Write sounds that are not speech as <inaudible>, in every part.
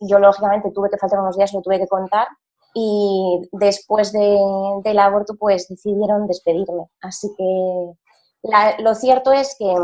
yo lógicamente tuve que faltar unos días, lo tuve que contar y después de, del aborto pues decidieron despedirme. Así que lo cierto es que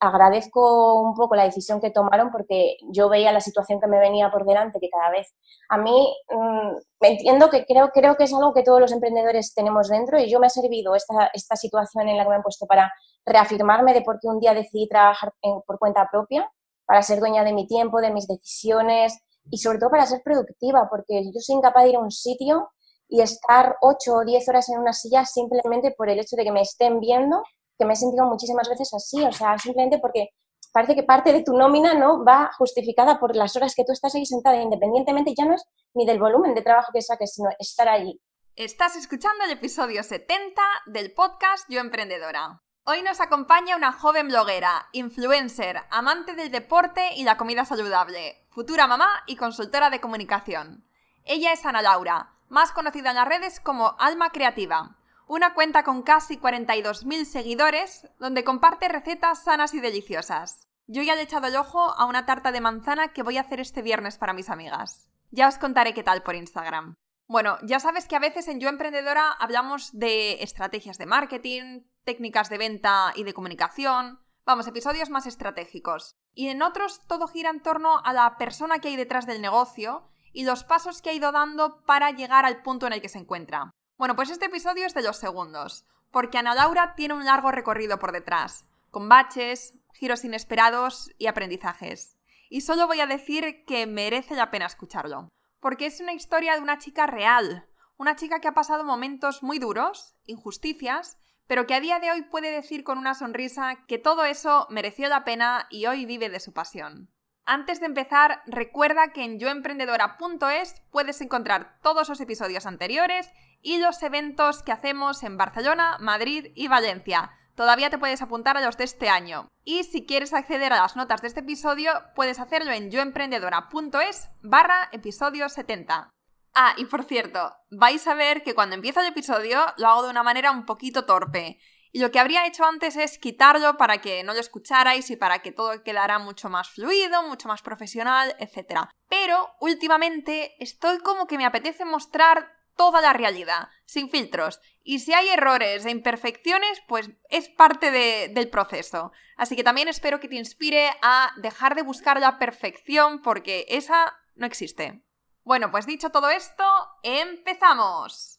agradezco un poco la decisión que tomaron porque yo veía la situación que me venía por delante, que cada vez a mí mm, me entiendo que creo, creo que es algo que todos los emprendedores tenemos dentro y yo me ha servido esta, esta situación en la que me han puesto para reafirmarme de por qué un día decidí trabajar por cuenta propia, para ser dueña de mi tiempo, de mis decisiones y sobre todo para ser productiva, porque yo soy incapaz de ir a un sitio y estar 8 o 10 horas en una silla simplemente por el hecho de que me estén viendo que me he sentido muchísimas veces así, o sea, simplemente porque parece que parte de tu nómina no va justificada por las horas que tú estás ahí sentada, independientemente ya no es ni del volumen de trabajo que saques, sino estar allí. Estás escuchando el episodio 70 del podcast Yo Emprendedora. Hoy nos acompaña una joven bloguera, influencer, amante del deporte y la comida saludable, futura mamá y consultora de comunicación. Ella es Ana Laura, más conocida en las redes como Alma Creativa una cuenta con casi 42.000 seguidores donde comparte recetas sanas y deliciosas. Yo ya le he echado el ojo a una tarta de manzana que voy a hacer este viernes para mis amigas. Ya os contaré qué tal por Instagram. Bueno, ya sabes que a veces en Yo Emprendedora hablamos de estrategias de marketing, técnicas de venta y de comunicación, vamos, episodios más estratégicos. Y en otros todo gira en torno a la persona que hay detrás del negocio y los pasos que ha ido dando para llegar al punto en el que se encuentra. Bueno, pues este episodio es de los segundos, porque Ana Laura tiene un largo recorrido por detrás, con baches, giros inesperados y aprendizajes. Y solo voy a decir que merece la pena escucharlo, porque es una historia de una chica real, una chica que ha pasado momentos muy duros, injusticias, pero que a día de hoy puede decir con una sonrisa que todo eso mereció la pena y hoy vive de su pasión. Antes de empezar, recuerda que en yoemprendedora.es puedes encontrar todos los episodios anteriores y los eventos que hacemos en Barcelona, Madrid y Valencia. Todavía te puedes apuntar a los de este año. Y si quieres acceder a las notas de este episodio, puedes hacerlo en yoemprendedora.es barra episodio 70. Ah, y por cierto, vais a ver que cuando empieza el episodio lo hago de una manera un poquito torpe. Y lo que habría hecho antes es quitarlo para que no lo escucharais y para que todo quedara mucho más fluido, mucho más profesional, etc. Pero últimamente estoy como que me apetece mostrar toda la realidad, sin filtros. Y si hay errores e imperfecciones, pues es parte del proceso. Así que también espero que te inspire a dejar de buscar la perfección porque esa no existe. Bueno, pues dicho todo esto, empezamos.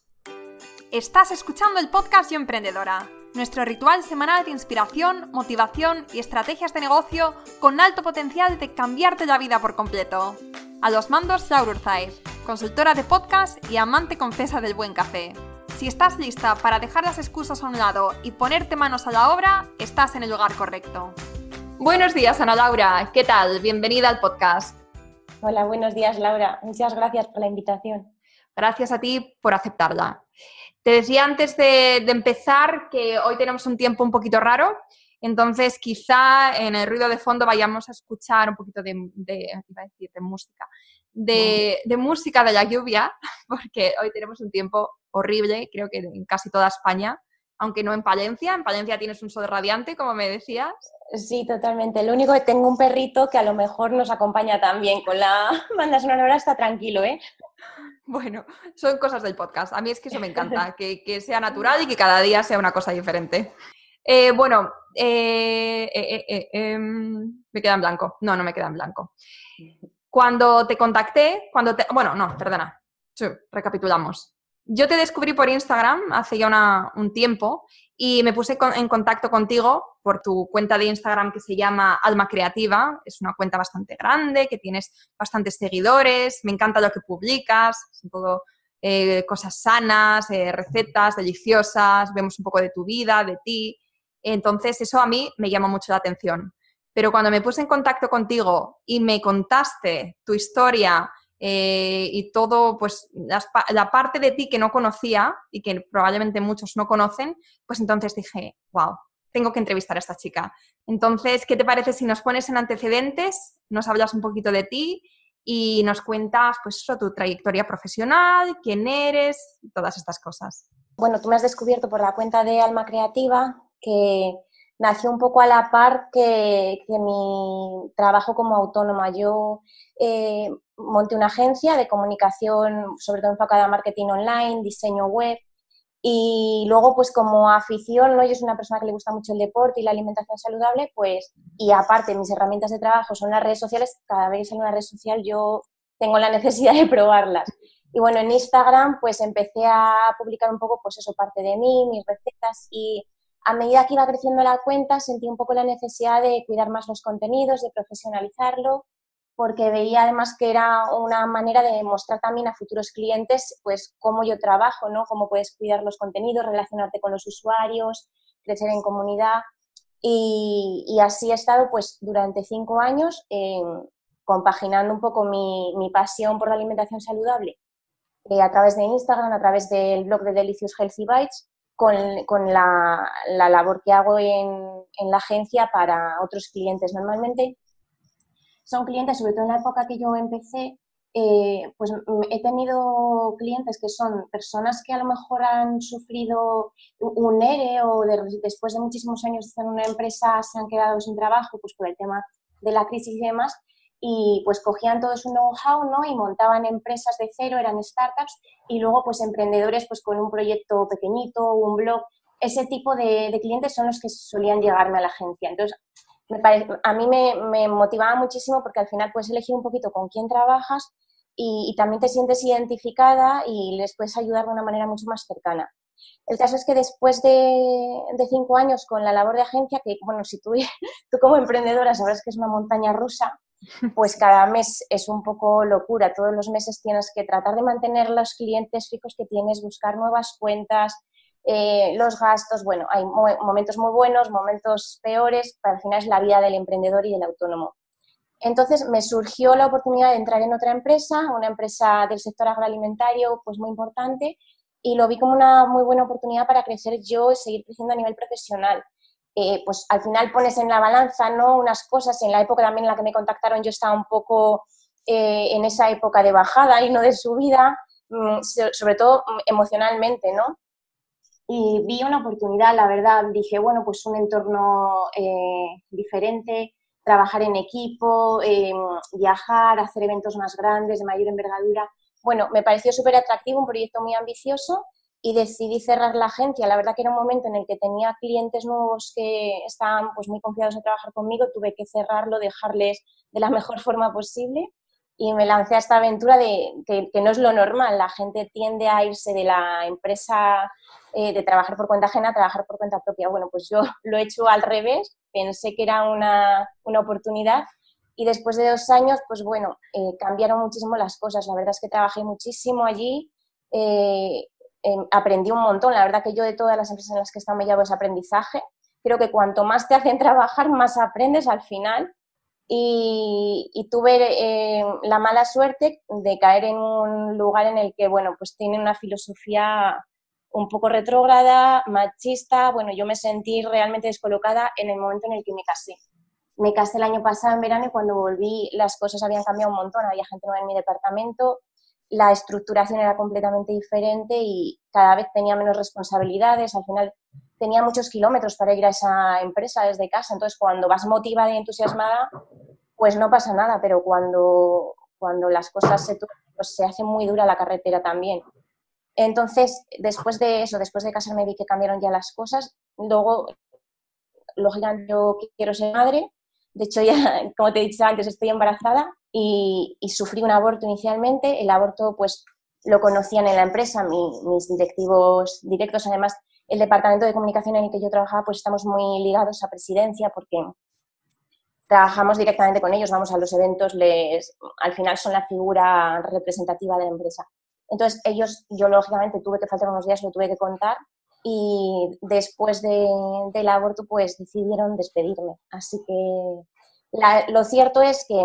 Estás escuchando el podcast Yo Emprendedora, nuestro ritual semanal de inspiración, motivación y estrategias de negocio con alto potencial de cambiarte la vida por completo. A los mandos, Laura Urzaiz, consultora de podcast y amante confesa del buen café. Si estás lista para dejar las excusas a un lado y ponerte manos a la obra, estás en el lugar correcto. Buenos días, Ana Laura. ¿Qué tal? Bienvenida al podcast. Hola, buenos días, Laura. Muchas gracias por la invitación. Gracias a ti por aceptarla. Te decía antes de, empezar que hoy tenemos un tiempo un poquito raro, entonces quizá en el ruido de fondo vayamos a escuchar un poquito de, decir, de música, de, de, música de la lluvia, <laughs> porque hoy tenemos un tiempo horrible, creo que en casi toda España, aunque no en Palencia. En Palencia tienes un sol radiante, como me decías. Sí, totalmente. Lo único que tengo un perrito que a lo mejor nos acompaña también con la <laughs> banda sonora, está tranquilo, ¿eh? Bueno, son cosas del podcast. A mí es que eso me encanta, <laughs> que, sea natural y que cada día sea una cosa diferente. Eh, bueno, eh, eh, em, me queda en blanco. No, no me queda en blanco. Cuando te contacté, cuando te... Bueno, no, perdona. Sí, recapitulamos. Yo te descubrí por Instagram hace ya un tiempo y me puse en contacto contigo por tu cuenta de Instagram que se llama Alma Creativa. Es una cuenta bastante grande, que tienes bastantes seguidores, me encanta lo que publicas, son todo eh, cosas sanas, eh, recetas deliciosas, vemos un poco de tu vida, de ti. Entonces eso a mí me llama mucho la atención. Pero cuando me puse en contacto contigo y me contaste tu historia, eh, y todo, pues la parte de ti que no conocía y que probablemente muchos no conocen, pues entonces dije, wow, tengo que entrevistar a esta chica. Entonces, ¿qué te parece si nos pones en antecedentes, nos hablas un poquito de ti y nos cuentas, pues tu trayectoria profesional, quién eres, todas estas cosas? Bueno, tú me has descubierto por la cuenta de Alma Creativa que nació un poco a la par que, mi trabajo como autónoma. Yo eh, monté una agencia de comunicación, sobre todo enfocada a marketing online, diseño web. Y luego, pues como afición, ¿no? yo soy una persona que le gusta mucho el deporte y la alimentación saludable, pues, y aparte mis herramientas de trabajo son las redes sociales, cada vez que sale una red social yo tengo la <laughs> necesidad de probarlas. Y bueno, en Instagram pues empecé a publicar un poco, pues eso, parte de mí, mis recetas y a medida que iba creciendo la cuenta sentí un poco la necesidad de cuidar más los contenidos, de profesionalizarlo, porque veía además que era una manera de mostrar también a futuros clientes pues cómo yo trabajo, ¿no? Cómo puedes cuidar los contenidos, relacionarte con los usuarios, crecer en comunidad. Y, así he estado pues durante cinco años compaginando un poco mi, mi, pasión por la alimentación saludable eh, a través de Instagram, a través del blog de Delicious Healthy Bites con, la, labor que hago en, la agencia para otros clientes. Normalmente son clientes, sobre todo en la época que yo empecé, eh, pues he tenido clientes que son personas que a lo mejor han sufrido un ERE o después de muchísimos años de estar en una empresa se han quedado sin trabajo pues por el tema de la crisis y demás y pues cogían todo su know-how ¿no? y montaban empresas de cero, eran startups y luego pues emprendedores pues con un proyecto pequeñito, un blog, ese tipo de, clientes son los que solían llegarme a la agencia. Entonces, a mí me, motivaba muchísimo porque al final puedes elegir un poquito con quién trabajas y, también te sientes identificada y les puedes ayudar de una manera mucho más cercana. El caso es que después de, de, cinco años con la labor de agencia, que bueno, si tú, <laughs> tú como emprendedora sabrás que es una montaña rusa, pues cada mes es un poco locura. Todos los meses tienes que tratar de mantener los clientes fijos que tienes, buscar nuevas cuentas, eh, los gastos. Bueno, hay momentos muy buenos, momentos peores, pero al final es la vida del emprendedor y del autónomo. Entonces me surgió la oportunidad de entrar en otra empresa, una empresa del sector agroalimentario, pues muy importante, y lo vi como una muy buena oportunidad para crecer yo y seguir creciendo a nivel profesional. Eh, pues al final pones en la balanza ¿no? unas cosas. En la época también en la que me contactaron yo estaba un poco eh, en esa época de bajada y no de subida, mm, sobre todo mm, emocionalmente, ¿no? Y vi una oportunidad, la verdad, dije, bueno, pues un entorno eh, diferente, trabajar en equipo, viajar, hacer eventos más grandes, de mayor envergadura. Bueno, me pareció súper atractivo, un proyecto muy ambicioso y decidí cerrar la agencia. La verdad que era un momento en el que tenía clientes nuevos que estaban pues, muy confiados en trabajar conmigo, tuve que cerrarlo, dejarles de la <laughs> mejor forma posible y me lancé a esta aventura de que, no es lo normal. La gente tiende a irse de la empresa eh, de trabajar por cuenta ajena a trabajar por cuenta propia. Bueno, pues yo <laughs> lo he hecho al revés, pensé que era una, una oportunidad y después de dos años, pues bueno, eh, cambiaron muchísimo las cosas. La verdad es que trabajé muchísimo allí. Eh, Em, aprendí un montón. La verdad que yo de todas las empresas en las que he estado me llevo ese aprendizaje. Creo que cuanto más te hacen <laughs> trabajar, más aprendes al final. Y, tuve em, la mala suerte de caer en un lugar en el que, bueno, pues tiene una filosofía un poco retrógrada, machista. Bueno, yo me sentí realmente descolocada en el momento en el que me casé. Me casé el año pasado en verano y cuando volví las cosas habían cambiado un montón. Había gente nueva en mi departamento, la estructuración era completamente diferente y cada vez tenía menos responsabilidades. Al final tenía muchos kilómetros para ir a esa empresa desde casa. Entonces, cuando vas motivada y entusiasmada, pues no pasa nada, pero cuando, cuando las cosas se pues se hace muy dura la carretera también. Entonces, después de eso, después de casarme vi que cambiaron ya las cosas. Luego, lógicamente, yo quiero ser madre. De hecho, ya, <laughs> como te he dicho antes, estoy embarazada y, sufrí un aborto inicialmente. El aborto, pues, lo conocían en la empresa, mis directivos directos. Además, el departamento de comunicación en el que yo trabajaba, pues estamos muy ligados a presidencia porque trabajamos directamente con ellos, vamos a los eventos, les, al final son la figura representativa de la empresa. Entonces, ellos, yo lógicamente tuve que faltar unos días, lo tuve que contar y después del aborto, pues decidieron despedirme. Así que lo cierto es que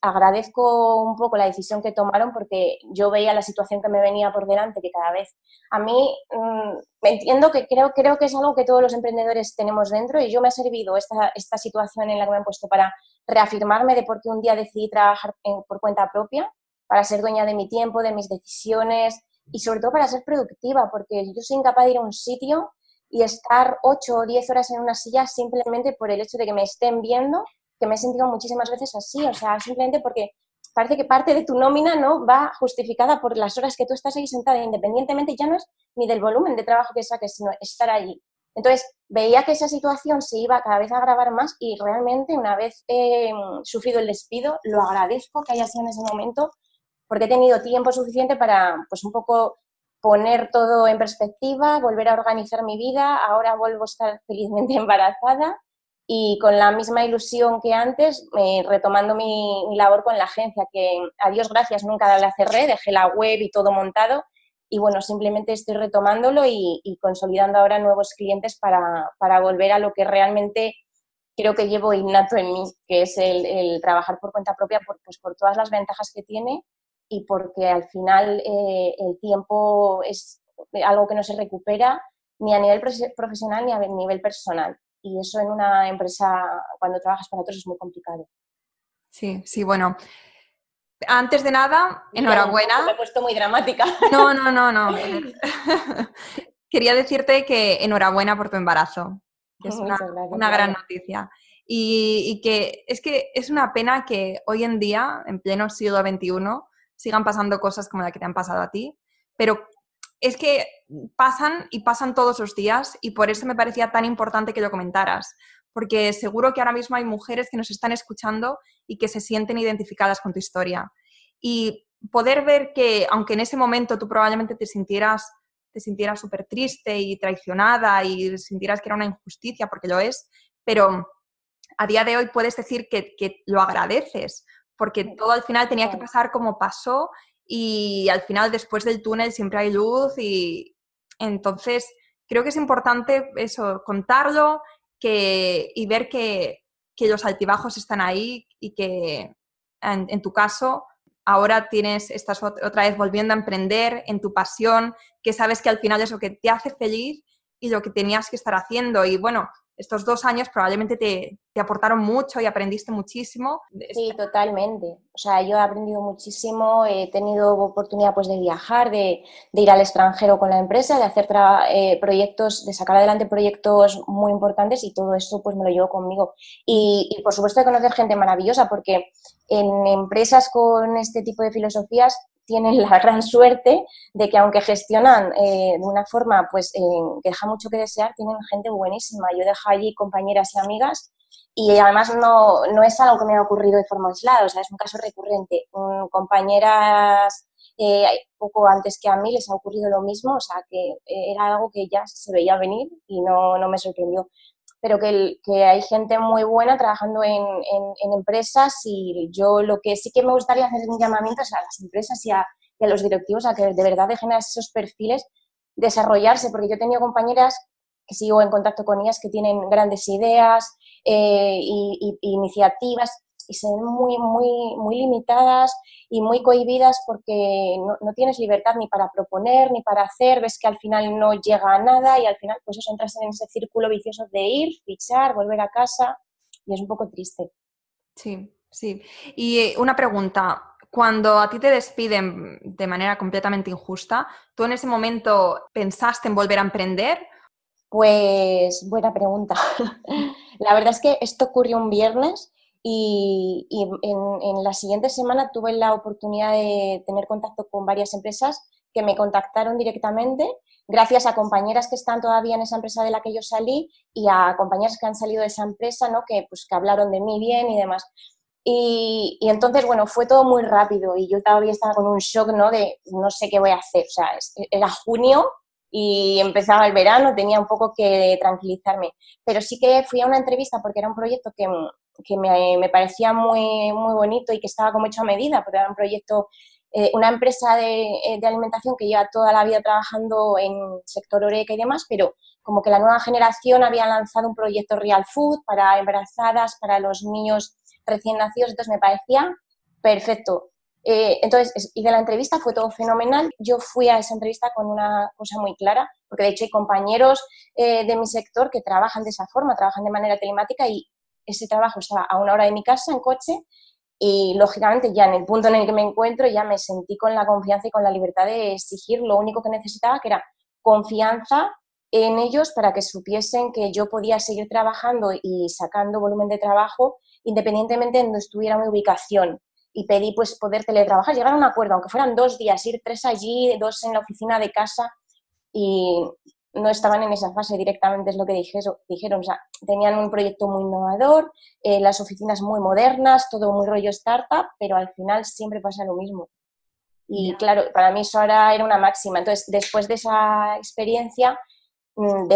agradezco un poco la decisión que tomaron porque yo veía la situación que me venía por delante, que cada vez a mí mm, me entiendo que creo, creo que es algo que todos los emprendedores tenemos dentro y yo me ha servido esta, esta situación en la que me han puesto para reafirmarme de por qué un día decidí trabajar por cuenta propia, para ser dueña de mi tiempo, de mis decisiones y sobre todo para ser productiva, porque yo soy incapaz de ir a un sitio y estar 8 o 10 horas en una silla simplemente por el hecho de que me estén viendo que me he sentido muchísimas veces así, o sea, simplemente porque parece que parte de tu nómina no va justificada por las horas que tú estás ahí sentada, independientemente ya no es ni del volumen de trabajo que saques, sino estar allí. Entonces, veía que esa situación se iba cada vez a agravar más y realmente una vez eh, sufrido el despido, lo agradezco que haya sido en ese momento porque he tenido tiempo suficiente para, pues un poco poner todo en perspectiva, volver a organizar mi vida, ahora vuelvo a estar felizmente <laughs> embarazada y con la misma ilusión que antes, eh, retomando mi, labor con la agencia, que a Dios gracias nunca la cerré, dejé la web y todo montado. Y bueno, simplemente estoy retomándolo y, consolidando ahora nuevos clientes para, para, volver a lo que realmente creo que llevo innato en mí, que es el, trabajar por cuenta propia por, pues por todas las ventajas que tiene y porque al final eh, el tiempo es algo que no se recupera ni a nivel profesional ni a nivel personal y eso en una empresa, cuando trabajas para otros, es muy complicado. Sí, sí, bueno. Antes de nada, enhorabuena. Me he puesto muy dramática. <laughs> No, no, no, no. <laughs> Quería decirte que enhorabuena por tu embarazo. es <laughs> una, una gran noticia. Y, y, que es que es una pena que hoy en día, en pleno siglo XXI, sigan pasando cosas como la que te han pasado a ti, pero es que pasan y pasan todos los días y por eso me parecía tan importante que lo comentaras, porque seguro que ahora mismo hay mujeres que nos están escuchando y que se sienten identificadas con tu historia. Y poder ver que, aunque en ese momento tú probablemente te sintieras te sintieras súper triste y traicionada y sintieras que era una injusticia, porque lo es, pero a día de hoy puedes decir que, que lo agradeces, porque todo al final tenía que pasar como pasó y al final después del túnel siempre hay luz y entonces creo que es importante eso, contarlo que, y ver que, que los altibajos están ahí y que en, tu caso ahora tienes, estás otra vez volviendo a emprender en tu pasión, que sabes que al final es lo que te hace feliz y lo que tenías que estar haciendo. Y bueno, estos dos años probablemente te, te, aportaron mucho y aprendiste muchísimo. Sí, totalmente. O sea, yo he aprendido muchísimo, he tenido oportunidad pues, de viajar, de, de ir al extranjero con la empresa, de hacer eh, de sacar adelante proyectos muy importantes y todo eso pues me lo llevo conmigo. Y, y por supuesto de conocer gente maravillosa porque en empresas con este tipo de filosofías tienen la <laughs> gran suerte de que aunque gestionan eh, de una forma pues eh, que deja mucho que desear, tienen gente buenísima. Yo dejo allí compañeras y amigas y además no, no es algo que me ha ocurrido de forma aislada, o sea, es un caso recurrente. compañeras eh, poco antes que a mí les ha ocurrido lo mismo, o sea, que era algo que ya se veía venir y no, no me sorprendió pero que, que, hay gente muy buena trabajando en, empresas y yo lo que sí que me gustaría hacer un llamamiento es a las empresas y a, los directivos a que de verdad dejen a esos perfiles desarrollarse, porque yo he tenido compañeras que sigo en contacto con ellas que tienen grandes ideas eh, y, iniciativas y se ven muy, muy, muy limitadas y muy cohibidas porque no, tienes libertad ni para proponer ni para hacer, ves que al final no llega a nada y al final pues eso entras en ese círculo vicioso de ir, fichar, volver a casa y es un poco triste. Sí, sí. Y eh, una pregunta, cuando a ti te despiden de manera completamente injusta, ¿tú en ese momento pensaste en volver a emprender? Pues buena pregunta. <laughs> La verdad es que esto ocurrió un viernes y, en, la siguiente semana tuve la oportunidad de tener contacto con varias empresas que me contactaron directamente, gracias a compañeras que están todavía en esa empresa de la que yo salí y a compañeras que han salido de esa empresa, ¿no? que, pues, que hablaron de mí bien y demás. Y, y, entonces, bueno, fue todo muy rápido y yo todavía estaba con un shock, ¿no? De no sé qué voy a hacer. O sea, era junio y empezaba el verano, tenía un poco que tranquilizarme. Pero sí que fui a una entrevista porque era un proyecto que, que me, me, parecía muy, muy bonito y que estaba como hecho a medida, porque era un proyecto, eh, una empresa de, eh, de, alimentación que lleva toda la vida trabajando en sector oreca y demás, pero como que la nueva generación había lanzado un proyecto Real Food para embarazadas, para los niños recién nacidos, entonces me parecía perfecto. Eh, entonces, y de la entrevista fue todo fenomenal. Yo fui a esa entrevista con una cosa muy clara, porque de hecho hay compañeros de mi sector que trabajan de esa forma, trabajan de manera telemática y ese trabajo estaba a una hora de mi casa en coche y lógicamente ya en el punto en el que me encuentro ya me sentí con la confianza y con la libertad de exigir lo único que necesitaba, que era confianza en ellos para que supiesen que yo podía seguir trabajando y sacando volumen de trabajo independientemente de donde estuviera mi ubicación. y pedí pues poder teletrabajar, llegar a un acuerdo, aunque fueran dos días, ir tres allí, dos en la oficina de casa y no estaban en esa fase directamente, es lo que dijeron, o sea, tenían un proyecto muy innovador, eh, las oficinas muy modernas, todo muy rollo startup, pero al final siempre pasa lo mismo. Y claro, para mí eso ahora era una máxima. Entonces, después de esa experiencia, mm,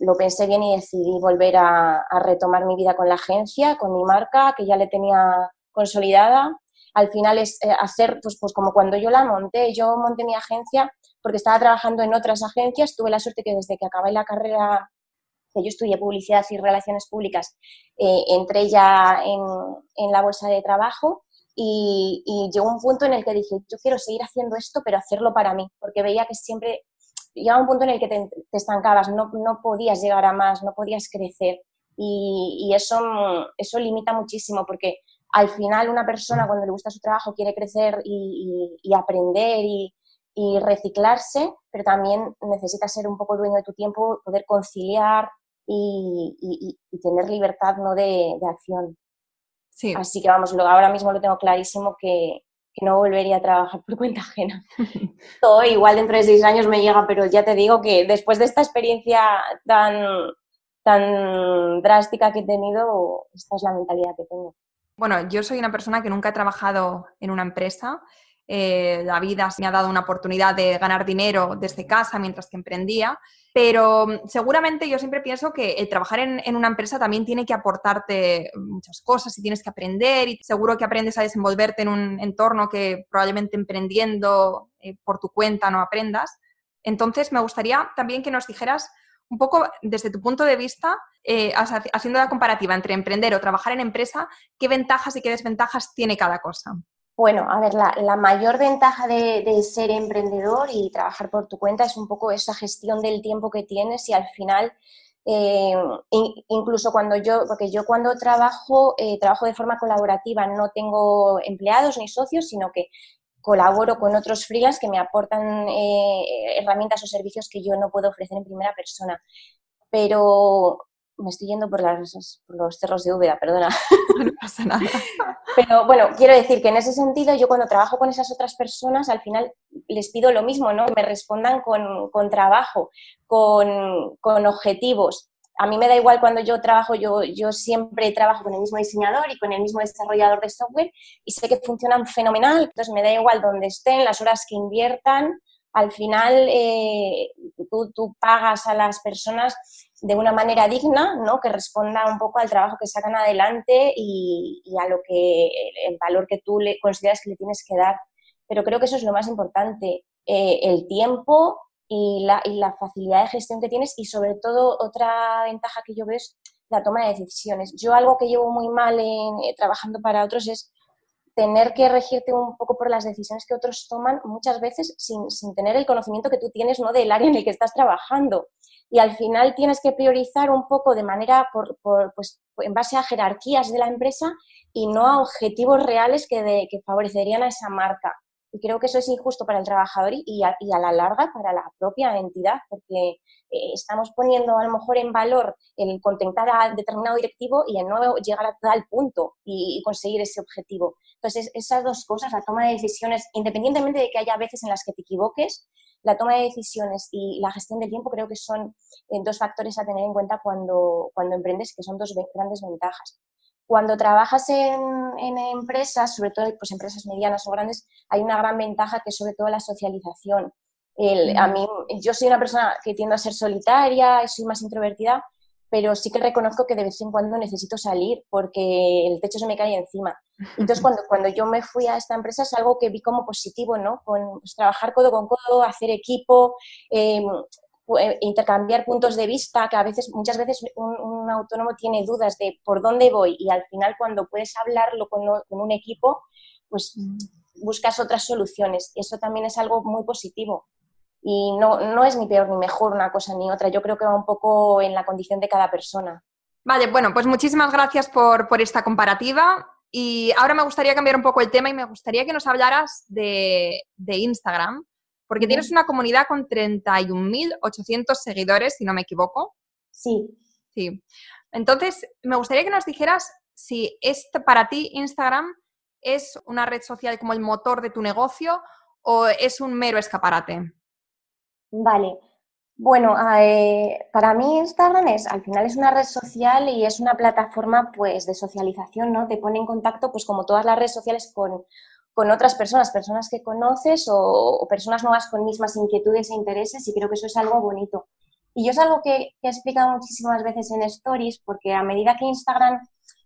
lo pensé bien y decidí volver a, a retomar mi vida con la agencia, con mi marca, que ya le tenía consolidada al final es eh, hacer, pues, pues como cuando yo la monté, yo monté mi agencia porque estaba trabajando en otras agencias, tuve la suerte que desde que acabé la carrera, que yo estudié publicidad y relaciones públicas, eh, entré ya en, en, la bolsa de trabajo y, llegó un punto en el que dije, yo quiero seguir haciendo esto, pero hacerlo para mí, porque veía que siempre llegaba un punto en el que te, estancabas, no, no, podías llegar a más, no podías crecer. Y, y eso, eso limita muchísimo porque al final una persona cuando le gusta su trabajo quiere crecer y, aprender y, reciclarse, pero también necesita ser un poco dueño de tu tiempo, poder conciliar y, tener libertad ¿no? de, acción. Sí. Así que vamos, ahora mismo lo tengo clarísimo que, no volvería a trabajar por cuenta ajena. <laughs> Todo igual dentro de seis años me llega, pero ya te digo que después de esta experiencia tan, tan drástica que he tenido, esta es la mentalidad que tengo. Bueno, yo soy una persona que nunca he trabajado en una empresa. Eh, la vida me ha dado una oportunidad de ganar dinero desde casa mientras que emprendía, pero mm, seguramente yo siempre pienso que el trabajar en, una empresa también tiene que aportarte muchas cosas y tienes que aprender y seguro que aprendes a desenvolverte en un entorno que probablemente emprendiendo eh, por tu cuenta no aprendas. Entonces, me gustaría también que nos dijeras un poco desde tu punto de vista, eh, haciendo la comparativa entre emprender o trabajar en empresa, ¿qué ventajas y qué desventajas tiene cada cosa? Bueno, a ver, la, mayor ventaja de, ser emprendedor y trabajar por tu cuenta es un poco esa gestión del tiempo que tienes y al final, eh, incluso cuando yo, porque yo cuando trabajo, eh, trabajo de forma colaborativa, no tengo empleados ni socios, sino que colaboro con otros freelance que me aportan eh, herramientas o servicios que yo no puedo ofrecer en primera persona. Pero me estoy yendo por, los cerros de Úbeda, perdona. <laughs> No pasa nada. Pero bueno, quiero decir que en ese sentido yo cuando trabajo con esas otras personas al final les pido lo mismo, ¿no? Que me respondan con, con trabajo, con, con objetivos a mí me da igual cuando yo trabajo, yo, yo siempre trabajo con el mismo diseñador y con el mismo desarrollador de software y sé que funcionan fenomenal, entonces me da igual donde estén, las horas que inviertan, al final eh, tú, pagas a las personas de una manera digna, ¿no? que responda un poco al trabajo que sacan adelante y, a lo que el valor que tú le consideras que le tienes que dar. Pero creo que eso es lo más importante, eh, el tiempo y la, y facilidad de gestión que tienes y sobre todo otra ventaja que yo veo es la toma de decisiones. Yo algo que llevo muy mal en, eh, trabajando para otros es tener que regirte un poco por las decisiones que otros toman muchas veces sin, sin, tener el conocimiento que tú tienes ¿no? del área en el que estás trabajando. Y al final tienes que priorizar un poco de manera, por, por, pues, en base a jerarquías de la empresa y no a objetivos reales que, de, que favorecerían a esa marca. Y creo que eso es injusto para el trabajador y a, la larga para la propia entidad, porque eh, estamos poniendo a lo mejor en valor el contentar a determinado directivo y el no llegar a tal punto y, conseguir ese objetivo. Entonces, esas dos cosas, la toma de decisiones, independientemente de que haya veces en las que te equivoques, la toma de decisiones y la gestión del tiempo creo que son eh, dos factores a tener en cuenta cuando, cuando emprendes, que son dos grandes ventajas. Cuando trabajas en, empresas, sobre todo pues, empresas medianas o grandes, hay una gran ventaja que es sobre todo la socialización. a mí, yo soy una persona que tiendo a ser solitaria, soy más introvertida, pero sí que reconozco que de vez en cuando necesito salir porque el techo se me cae encima. Entonces, <laughs> cuando, cuando yo me fui a esta empresa es algo que vi como positivo, ¿no? Con, pues, trabajar codo con codo, hacer equipo, em, eh, intercambiar puntos de vista, que a veces, muchas veces un, autónomo tiene dudas de por dónde voy y al final cuando puedes hablarlo con, un equipo, pues buscas otras soluciones. Eso también es algo muy positivo. Y no, no es ni peor ni mejor una cosa ni otra. Yo creo que va un poco en la condición de cada persona. Vale, bueno, pues muchísimas gracias por, por esta comparativa. Y ahora me gustaría cambiar un poco el tema y me gustaría que nos hablaras de, de Instagram, porque tienes una comunidad con 31.800 seguidores, si no me equivoco. Sí. Sí. Entonces, me gustaría que nos dijeras si es para ti Instagram ¿Es una red social como el motor de tu negocio o es un mero escaparate? Vale. Bueno, eh, para mí Instagram es, al final es una red social y es una plataforma pues de socialización, ¿no? Te pone en contacto pues como todas las redes sociales con, otras personas, personas que conoces o, personas nuevas con mismas inquietudes e intereses y creo que eso es algo bonito. Y yo es algo que, que he explicado muchísimas veces en stories porque a medida que Instagram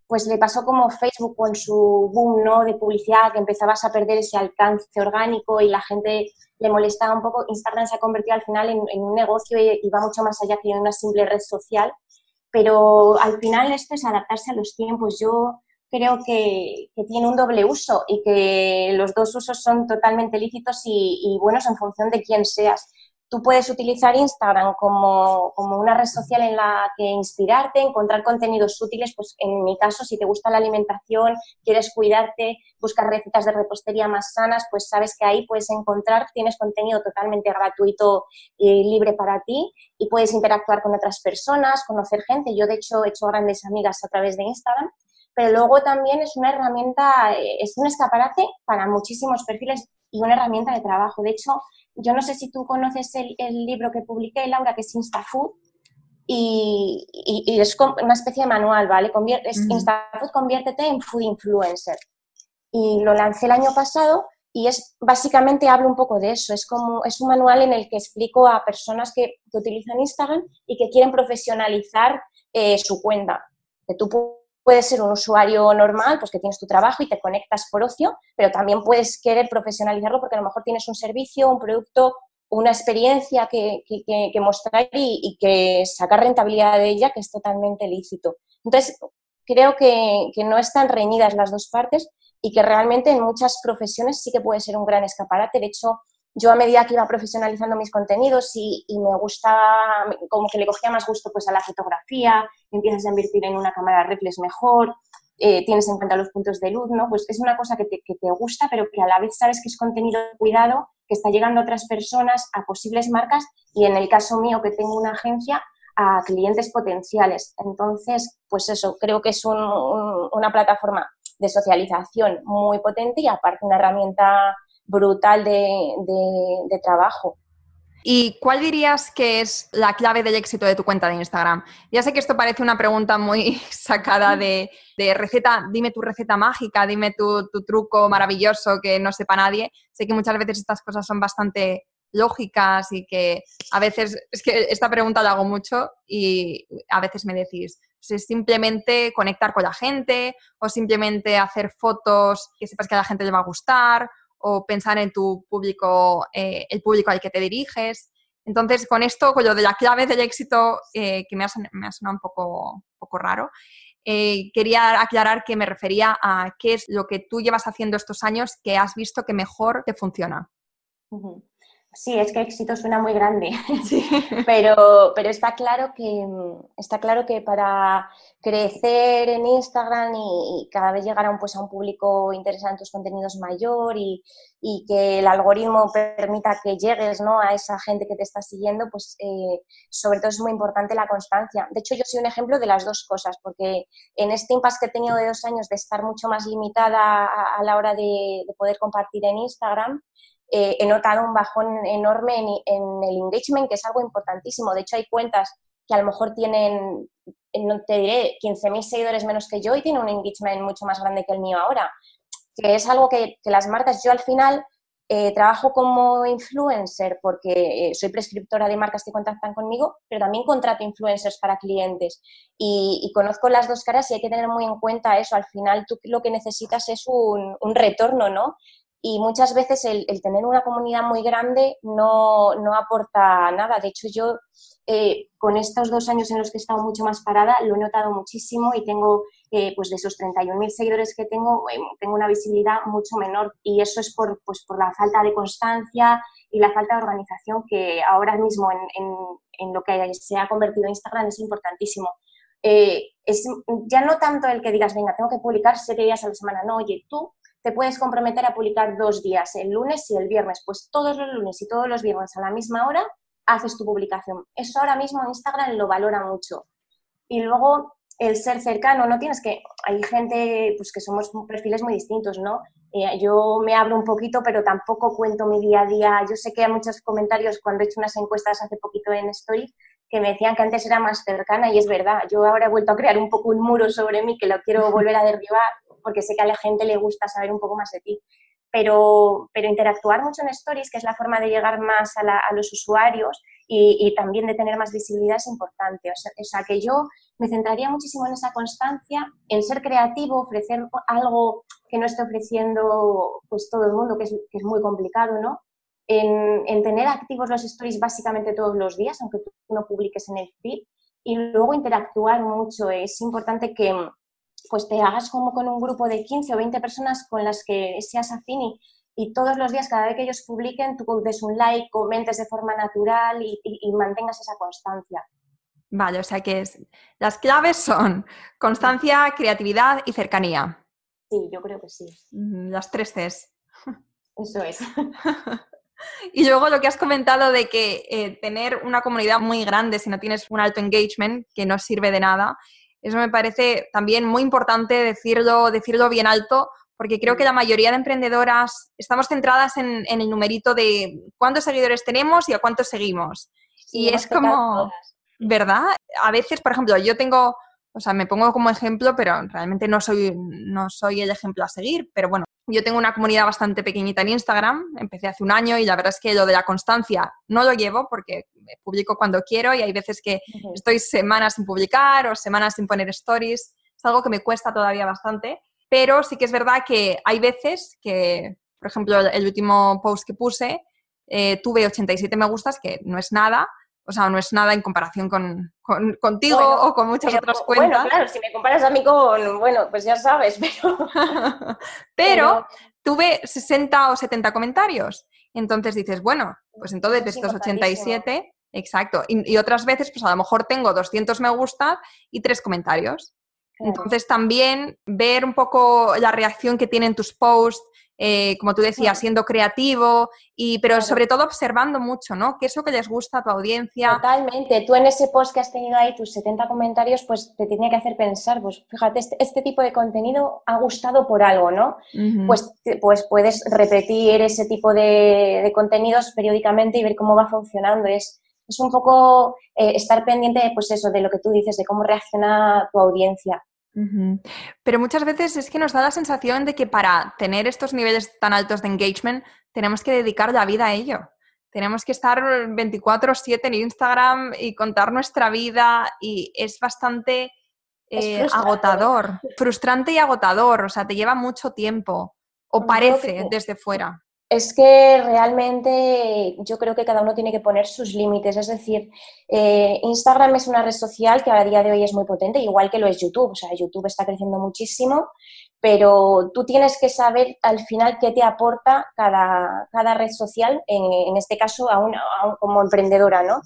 pues le pasó como Facebook con su boom ¿no? de publicidad, que empezabas a perder ese alcance orgánico y la gente le molestaba un poco. Instagram se ha convertido al final en, un negocio y, va mucho más allá que una simple red social. Pero al final esto es adaptarse a los tiempos. Yo creo que, tiene un doble uso y que los dos usos son totalmente lícitos y, y buenos en función de quién seas tú puedes utilizar Instagram como, una red social en la que inspirarte, encontrar contenidos útiles, pues en mi caso, si te gusta la alimentación, quieres cuidarte, buscar recetas de repostería más sanas, pues sabes que ahí puedes encontrar, tienes contenido totalmente gratuito y libre para ti y puedes interactuar con otras personas, conocer gente. Yo, de hecho, he hecho grandes amigas a través de Instagram pero luego también es una herramienta, eh, es un escaparate para muchísimos perfiles y una herramienta de trabajo. De hecho, yo no sé si tú conoces el, libro que publiqué, Laura, que es InstaFood, y, es una especie de manual, ¿vale? InstaFood, conviértete en food influencer. Y lo lancé el año pasado y es básicamente hablo un poco de eso. Es como es un manual en el que explico a personas que, utilizan Instagram y que quieren profesionalizar eh, su cuenta. Que tú Puedes ser un usuario normal, pues que tienes tu trabajo y te conectas por ocio, pero también puedes querer profesionalizarlo porque a lo mejor tienes un servicio, un producto, una experiencia que, mostrar y, que sacar rentabilidad de ella, que es totalmente lícito. Entonces, creo que, que no están reñidas las dos partes y que realmente en muchas profesiones sí que puede ser un gran escaparate. De hecho, yo a medida que iba profesionalizando mis contenidos y, me gustaba, como que le cogía más gusto pues a la fotografía, empiezas a invertir en una cámara reflex mejor, eh, tienes en cuenta los puntos de luz, ¿no? Pues es una cosa que te, que te, gusta, pero que a la vez sabes que es contenido cuidado, que está llegando a otras personas, a posibles marcas y en el caso mío que tengo una agencia, a clientes potenciales. Entonces, pues eso, creo que es una plataforma de socialización muy potente y aparte una herramienta brutal de, trabajo. ¿Y cuál dirías que es la clave del éxito de tu cuenta de Instagram? Ya sé que esto parece una pregunta muy <laughs> sacada de, receta, dime tu receta mágica, dime tu, truco maravilloso que no sepa nadie. Sé que muchas veces estas cosas son bastante lógicas y que a veces, es que esta pregunta la hago mucho y a veces me decís, es simplemente conectar con la gente o simplemente hacer fotos que sepas que a la gente le va a gustar o pensar en tu público, eh, el público al que te diriges. Entonces, con esto, con lo de la clave del éxito, eh, que me ha, me sonado un poco, poco raro, eh, quería aclarar que me refería a qué es lo que tú llevas haciendo estos años que has visto que mejor te funciona. Sí, es que éxito suena muy grande, <laughs> pero, pero está, claro que, está claro que para crecer en Instagram y, cada vez llegar a un, pues, a un público interesado en tus contenidos mayor y, que el algoritmo permita que llegues ¿no? a esa gente que te está siguiendo, pues eh, sobre todo es muy importante la constancia. De hecho, yo soy un ejemplo de las dos cosas, porque en este impasse que he tenido de dos años de estar mucho más limitada a, la hora de, de poder compartir en Instagram, eh, he notado un bajón enorme en, el engagement, que es algo importantísimo. De hecho, hay cuentas que a lo mejor tienen, no te diré, 15.000 seguidores menos que yo y tienen un engagement mucho más grande que el mío ahora. Que es algo que, las marcas, yo al final eh, trabajo como influencer porque eh, soy prescriptora de marcas que contactan conmigo, pero también contrato influencers para clientes y, conozco las dos caras y hay que tener muy en cuenta eso. Al final tú lo que necesitas es un retorno, ¿no? Y muchas veces el, tener una comunidad muy grande no, aporta nada. De hecho, yo eh, con estos dos años en los que he estado mucho más parada lo he notado muchísimo y tengo, eh, pues de esos 31.000 seguidores que tengo, eh, tengo una visibilidad mucho menor y eso es por, pues por la falta de constancia y la falta de organización que ahora mismo en, lo que se ha convertido Instagram es importantísimo. es ya no tanto el que digas, venga, tengo que publicar siete días a la semana, no, oye, tú te puedes comprometer a publicar dos días, el lunes y el viernes. Pues todos los lunes y todos los viernes a la misma hora haces tu publicación. Eso ahora mismo Instagram lo valora mucho. Y luego el ser cercano, no tienes que, hay gente pues que somos perfiles muy distintos, ¿no? Eh, yo me hablo un poquito, pero tampoco cuento mi día a día. Yo sé que hay muchos comentarios cuando he hecho unas encuestas hace poquito en Stories que me decían que antes era más cercana y es verdad. Yo ahora he vuelto a crear un poco un muro sobre mí que lo quiero volver a derribar porque sé que a la gente le gusta saber un poco más de ti. Pero, pero interactuar mucho en Stories, que es la forma de llegar más a, a los usuarios y, y, también de tener más visibilidad, es importante. O sea, o sea, que yo me centraría muchísimo en esa constancia, en ser creativo, ofrecer algo que no esté ofreciendo pues todo el mundo, que es, que es muy complicado, ¿no? En, en, tener activos los stories básicamente todos los días, aunque tú no publiques en el feed, y luego interactuar mucho. Es importante que pues te hagas como con un grupo de 15 o 20 personas con las que seas afín y, y todos los días, cada vez que ellos publiquen, tú des un like, comentes de forma natural y, y, y mantengas esa constancia. Vale, o sea que es, las claves son constancia, creatividad y cercanía. Sí, yo creo que sí. Las tres Cs. Eso es. <laughs> y luego lo que has comentado de que eh, tener una comunidad muy grande si no tienes un alto engagement, que no sirve de nada, eso me parece también muy importante decirlo, decirlo bien alto, porque creo que la mayoría de emprendedoras estamos centradas en, en el numerito de cuántos seguidores tenemos y a cuántos seguimos. Sí, y es como, ¿verdad? A veces, por ejemplo, yo tengo, o sea, me pongo como ejemplo, pero realmente no soy, no soy el ejemplo a seguir, pero bueno, yo tengo una comunidad bastante pequeñita en Instagram, empecé hace un año y la verdad es que lo de la constancia no lo llevo porque publico cuando quiero y hay veces que uh -huh. estoy semanas sin publicar o semanas sin poner stories, es algo que me cuesta todavía bastante, pero sí que es verdad que hay veces que, por ejemplo, el último post que puse, eh, tuve 87 me gustas, que no es nada, o sea, no es nada en comparación con, con contigo bueno, o con muchas pero, otras cuentas. Bueno, claro, si me comparas a mí con, bueno, pues ya sabes, <laughs> pero... pero, pero, tuve 60 o 70 comentarios. Entonces dices, bueno, pues entonces de estos 87, exacto. Y, y, otras veces, pues a lo mejor tengo 200 me gusta y tres comentarios. Entonces también ver un poco la reacción que tienen tus posts, eh, como tú decías, siendo creativo, y, pero claro. sobre todo observando mucho, ¿no? ¿Qué es lo que les gusta a tu audiencia? Totalmente. Tú en ese post que has tenido ahí, tus 70 comentarios, pues te tiene que hacer pensar, pues fíjate, este, este tipo de contenido ha gustado por algo, ¿no? Uh -huh. pues, pues puedes repetir ese tipo de, de, contenidos periódicamente y ver cómo va funcionando. Es, es un poco eh, estar pendiente, pues eso, de lo que tú dices, de cómo reacciona tu audiencia. Pero muchas veces es que nos da la sensación de que para tener estos niveles tan altos de engagement tenemos que dedicar la vida a ello. Tenemos que estar 24/7 en Instagram y contar nuestra vida y es bastante eh, es agotador, frustrante y agotador, o sea, te lleva mucho tiempo o parece desde fuera. Es que realmente yo creo que cada uno tiene que poner sus límites. Es decir, eh, Instagram es una red social que a día de hoy es muy potente, igual que lo es YouTube. O sea, YouTube está creciendo muchísimo, pero tú tienes que saber al final qué te aporta cada, cada red social, en, en este caso a una, a un, como emprendedora, ¿no?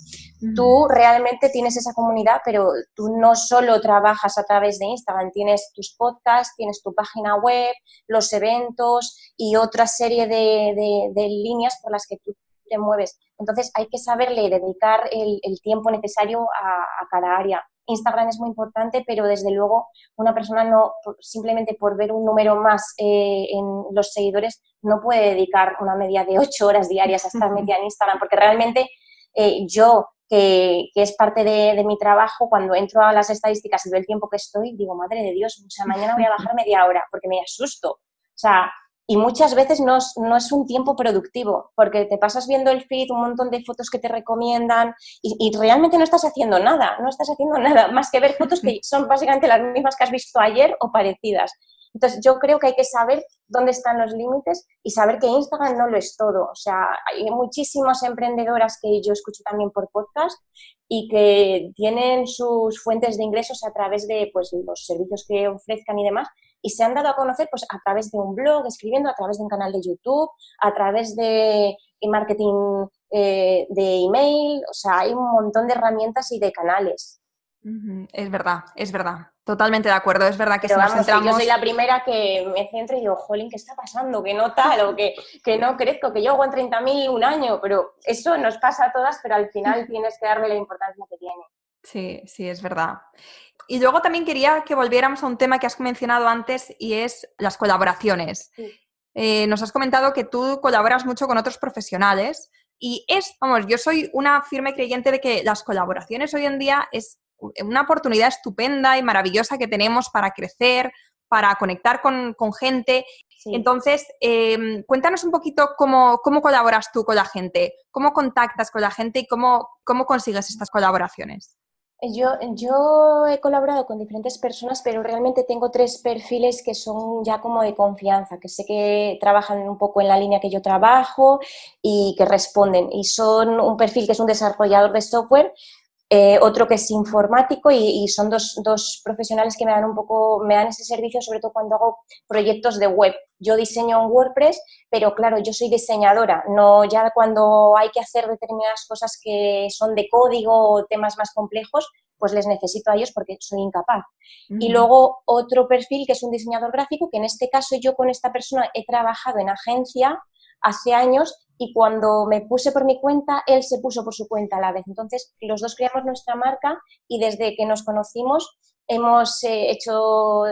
Tú realmente tienes esa comunidad, pero tú no solo trabajas a través de Instagram, tienes tus podcasts, tienes tu página web, los eventos y otra serie de, de, de, líneas por las que tú te mueves. Entonces hay que saberle dedicar el, el tiempo necesario a, a, cada área. Instagram es muy importante, pero desde luego una persona no, simplemente por ver un número más eh, en los seguidores, no puede dedicar una media de ocho horas diarias a estar <laughs> metida en Instagram, porque realmente eh, yo que, que, es parte de, de, mi trabajo, cuando entro a las estadísticas y veo el tiempo que estoy, digo, madre de Dios, o sea, mañana voy a bajar media hora porque me asusto. O sea, y muchas veces no es, no es, un tiempo productivo, porque te pasas viendo el feed, un montón de fotos que te recomiendan y, y, realmente no estás haciendo nada, no estás haciendo <laughs> nada más que ver fotos que son básicamente las mismas que has visto ayer o parecidas. Entonces, yo creo que hay que saber dónde están los límites y saber que Instagram no lo es todo. O sea, hay muchísimas emprendedoras que yo escucho también por podcast y que tienen sus fuentes de ingresos a través de pues, los servicios que ofrezcan y demás y se han dado a conocer pues, a través de un blog, escribiendo, a través de un canal de YouTube, a través de marketing eh, de email, o sea, hay un montón de herramientas y de canales. Es verdad, es verdad. Totalmente de acuerdo, es verdad que Pero si vamos, nos centramos... Yo soy la primera que me centro y digo, jolín, ¿qué está pasando? Que no tal, o que, que no crezco, que yo hago en 30.000 un año, pero eso nos pasa a todas, pero al final <laughs> tienes que darle la importancia que tiene. Sí, sí, es verdad. Y luego también quería que volviéramos a un tema que has mencionado antes y es las colaboraciones. Eh, nos has comentado que tú colaboras mucho con otros profesionales y es, vamos, yo soy una firme creyente de que las colaboraciones hoy en día es una oportunidad estupenda y maravillosa que tenemos para crecer, para conectar con, gente. Entonces, em, cuéntanos un poquito cómo, cómo, colaboras tú con la gente, cómo contactas con la gente y cómo, cómo consigues estas colaboraciones. Yo, yo he colaborado con diferentes personas, pero realmente tengo tres perfiles que son ya como de confianza, que sé que trabajan un poco en la línea que yo trabajo y que responden. Y son un perfil que es un desarrollador de software, eh, otro que es informático y, son dos, dos, profesionales que me dan un poco, me dan ese servicio sobre todo cuando hago proyectos de web. Yo diseño en WordPress, pero claro, yo soy diseñadora, no ya cuando hay que hacer determinadas cosas que son de código o temas más complejos, pues les necesito a ellos porque soy incapaz. Y luego otro perfil que es un diseñador gráfico, que en este caso yo con esta persona he trabajado en agencia hace años y cuando me puse por mi cuenta, él se puso por su cuenta a la vez. Entonces, los dos creamos nuestra marca y desde que nos conocimos hemos eh, hecho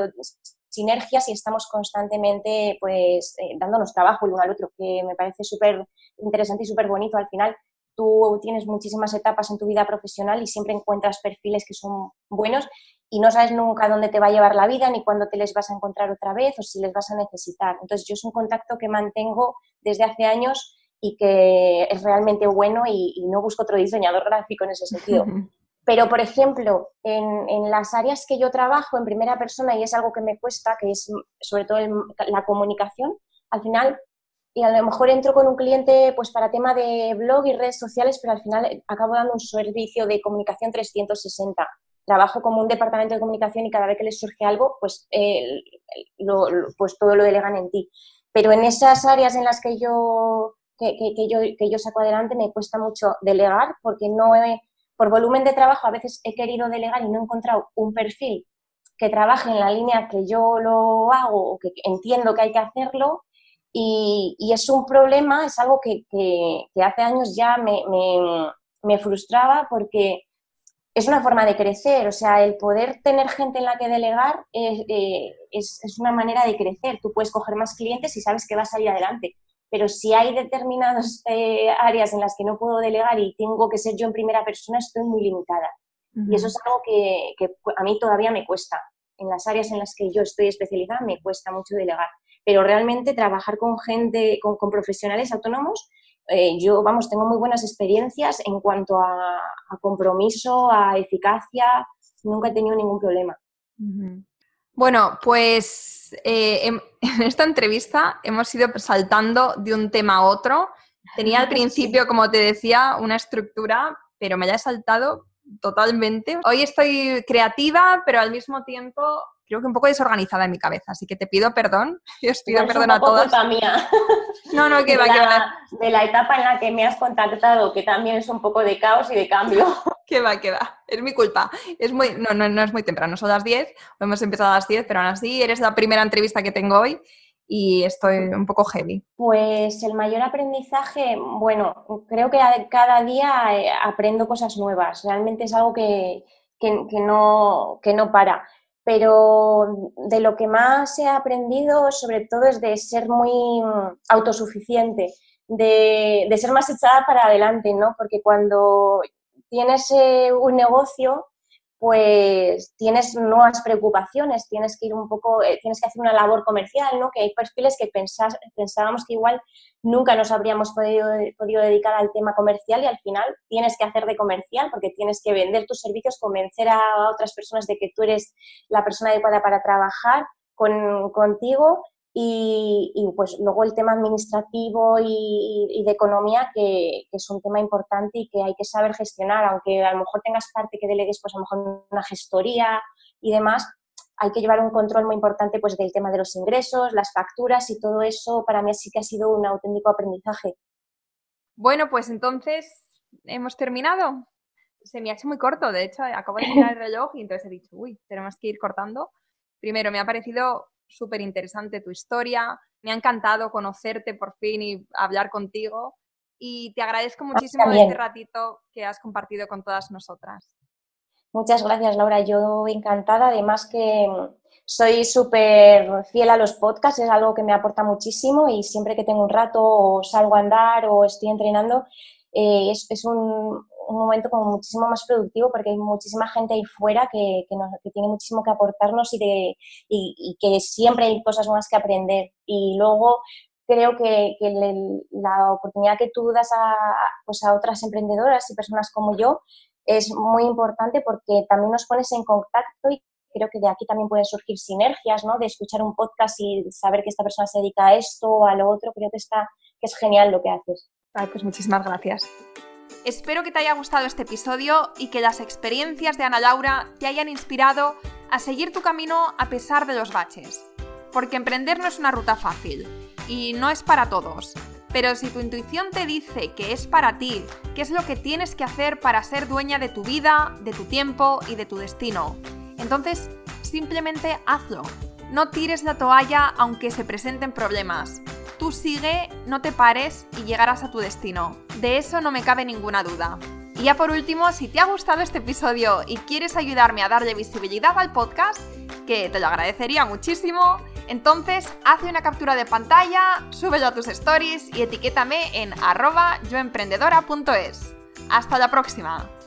sinergias y estamos constantemente pues eh, dándonos trabajo el uno al otro, que me parece súper interesante y súper bonito. Al final, tú tienes muchísimas etapas en tu vida profesional y siempre encuentras perfiles que son buenos y no sabes nunca dónde te va a llevar la vida ni cuándo te les vas a encontrar otra vez o si les vas a necesitar. Entonces, yo es un contacto que mantengo desde hace años y que es realmente bueno y, no busco otro diseñador gráfico en ese sentido. <laughs> Pero, por ejemplo, en, las áreas que yo trabajo en primera persona y es algo que me cuesta, que es sobre todo la comunicación, al final, y a lo mejor entro con un cliente pues para tema de blog y redes sociales, pero al final acabo dando un servicio de comunicación 360. Trabajo como un departamento de comunicación y cada vez que les surge algo, pues, pues todo lo delegan en ti. Pero en esas áreas en las que yo que, yo, que yo saco adelante me cuesta mucho delegar porque no he, por volumen de trabajo a veces he querido delegar y no he encontrado un perfil que trabaje en la línea que yo lo hago o que entiendo que hay que hacerlo. Y, es un problema, es algo que, hace años ya me, frustraba porque es una forma de crecer, o sea, el poder tener gente en la que delegar es, eh, es, es, una manera de crecer. Tú puedes coger más clientes y sabes que va a salir adelante pero si hay determinadas eh, áreas en las que no puedo delegar y tengo que ser yo en primera persona, estoy muy limitada. Y eso es algo que, a mí todavía me cuesta. En las áreas en las que yo estoy especializada me cuesta mucho delegar. Pero realmente trabajar con gente, con, profesionales autónomos, eh, yo, vamos, tengo muy buenas experiencias en cuanto a, compromiso, a eficacia, nunca he tenido ningún problema. Bueno, pues eh, <laughs> en, esta entrevista hemos ido saltando de un tema a otro. Tenía al <laughs> principio, como te decía, una estructura, pero me la he saltado totalmente. Hoy estoy creativa, pero al mismo tiempo creo que un poco desorganizada en mi cabeza, así que te pido perdón. Yo <laughs> os pido perdón a todos. mía. <laughs> No, no, que va, que va. De la etapa en la que me has contactado, que también es un poco de caos y de cambio. <laughs> Que va, que va. Es mi culpa. Es muy, no, no, no es muy temprano, son las 10, hemos empezado a las 10, pero aún así eres la primera entrevista que tengo hoy y estoy un poco heavy. Pues el mayor aprendizaje, bueno, creo que cada día eh, aprendo cosas nuevas. Realmente es algo que, que, que no, que no para pero de lo que más he aprendido sobre todo es de ser muy autosuficiente, de, de ser más echada para adelante, ¿no? Porque cuando tienes eh, un negocio, pues tienes nuevas preocupaciones, tienes que ir un poco, eh, tienes que hacer una labor comercial, ¿no? Que hay perfiles que pensábamos que igual nunca nos habríamos podido, podido dedicar al tema comercial y al final tienes que hacer de comercial porque tienes que vender tus servicios, convencer a otras personas de que tú eres la persona adecuada para trabajar con, contigo y, pues luego el tema administrativo y, de economía, que, es un tema importante y que hay que saber gestionar, aunque a lo mejor tengas parte que delegues, pues a lo mejor una gestoría y demás, hay que llevar un control muy importante pues del tema de los ingresos, las facturas y todo eso para mí sí que ha sido un auténtico aprendizaje. Bueno, pues entonces hemos terminado. Se me ha hecho muy corto, de hecho, acabo de mirar el reloj y entonces he dicho, uy, tenemos que ir cortando. Primero, me ha parecido súper interesante tu historia. Me ha encantado conocerte por fin y hablar contigo. Y te agradezco muchísimo este ratito que has compartido con todas nosotras. Muchas gracias, Laura. Yo encantada. Además que soy súper fiel a los podcasts, es algo que me aporta muchísimo y siempre que tengo un rato o salgo a andar o estoy entrenando, eh, es, un, momento como muchísimo más productivo porque hay muchísima gente ahí fuera que, tiene muchísimo que aportarnos y, de, y, que siempre hay cosas nuevas que aprender. Y luego creo que, la oportunidad que tú das a, pues a otras emprendedoras y personas como yo es muy importante porque también nos pones en contacto y creo que de aquí también pueden surgir sinergias, ¿no? De escuchar un podcast y saber que esta persona se dedica a esto o a lo otro, creo que, está, que es genial lo que haces. pues muchísimas gracias. Espero que te haya gustado este episodio y que las experiencias de Ana Laura te hayan inspirado a seguir tu camino a pesar de los baches. Porque emprender no es una ruta fácil y no es para todos. Pero si tu intuición te dice que es para ti, qué es lo que tienes que hacer para ser dueña de tu vida, de tu tiempo y de tu destino, entonces, simplemente hazlo. No tires la toalla aunque se presenten problemas. Tú sigue, no te pares y llegarás a tu destino. De eso no me cabe ninguna duda. Y ya por último, si te ha gustado este episodio y quieres ayudarme a darle visibilidad al podcast, que te lo agradecería muchísimo, entonces haz una captura de pantalla, súbelo a tus stories y etiquétame en arroba yoemprendedora.es. Hasta la próxima.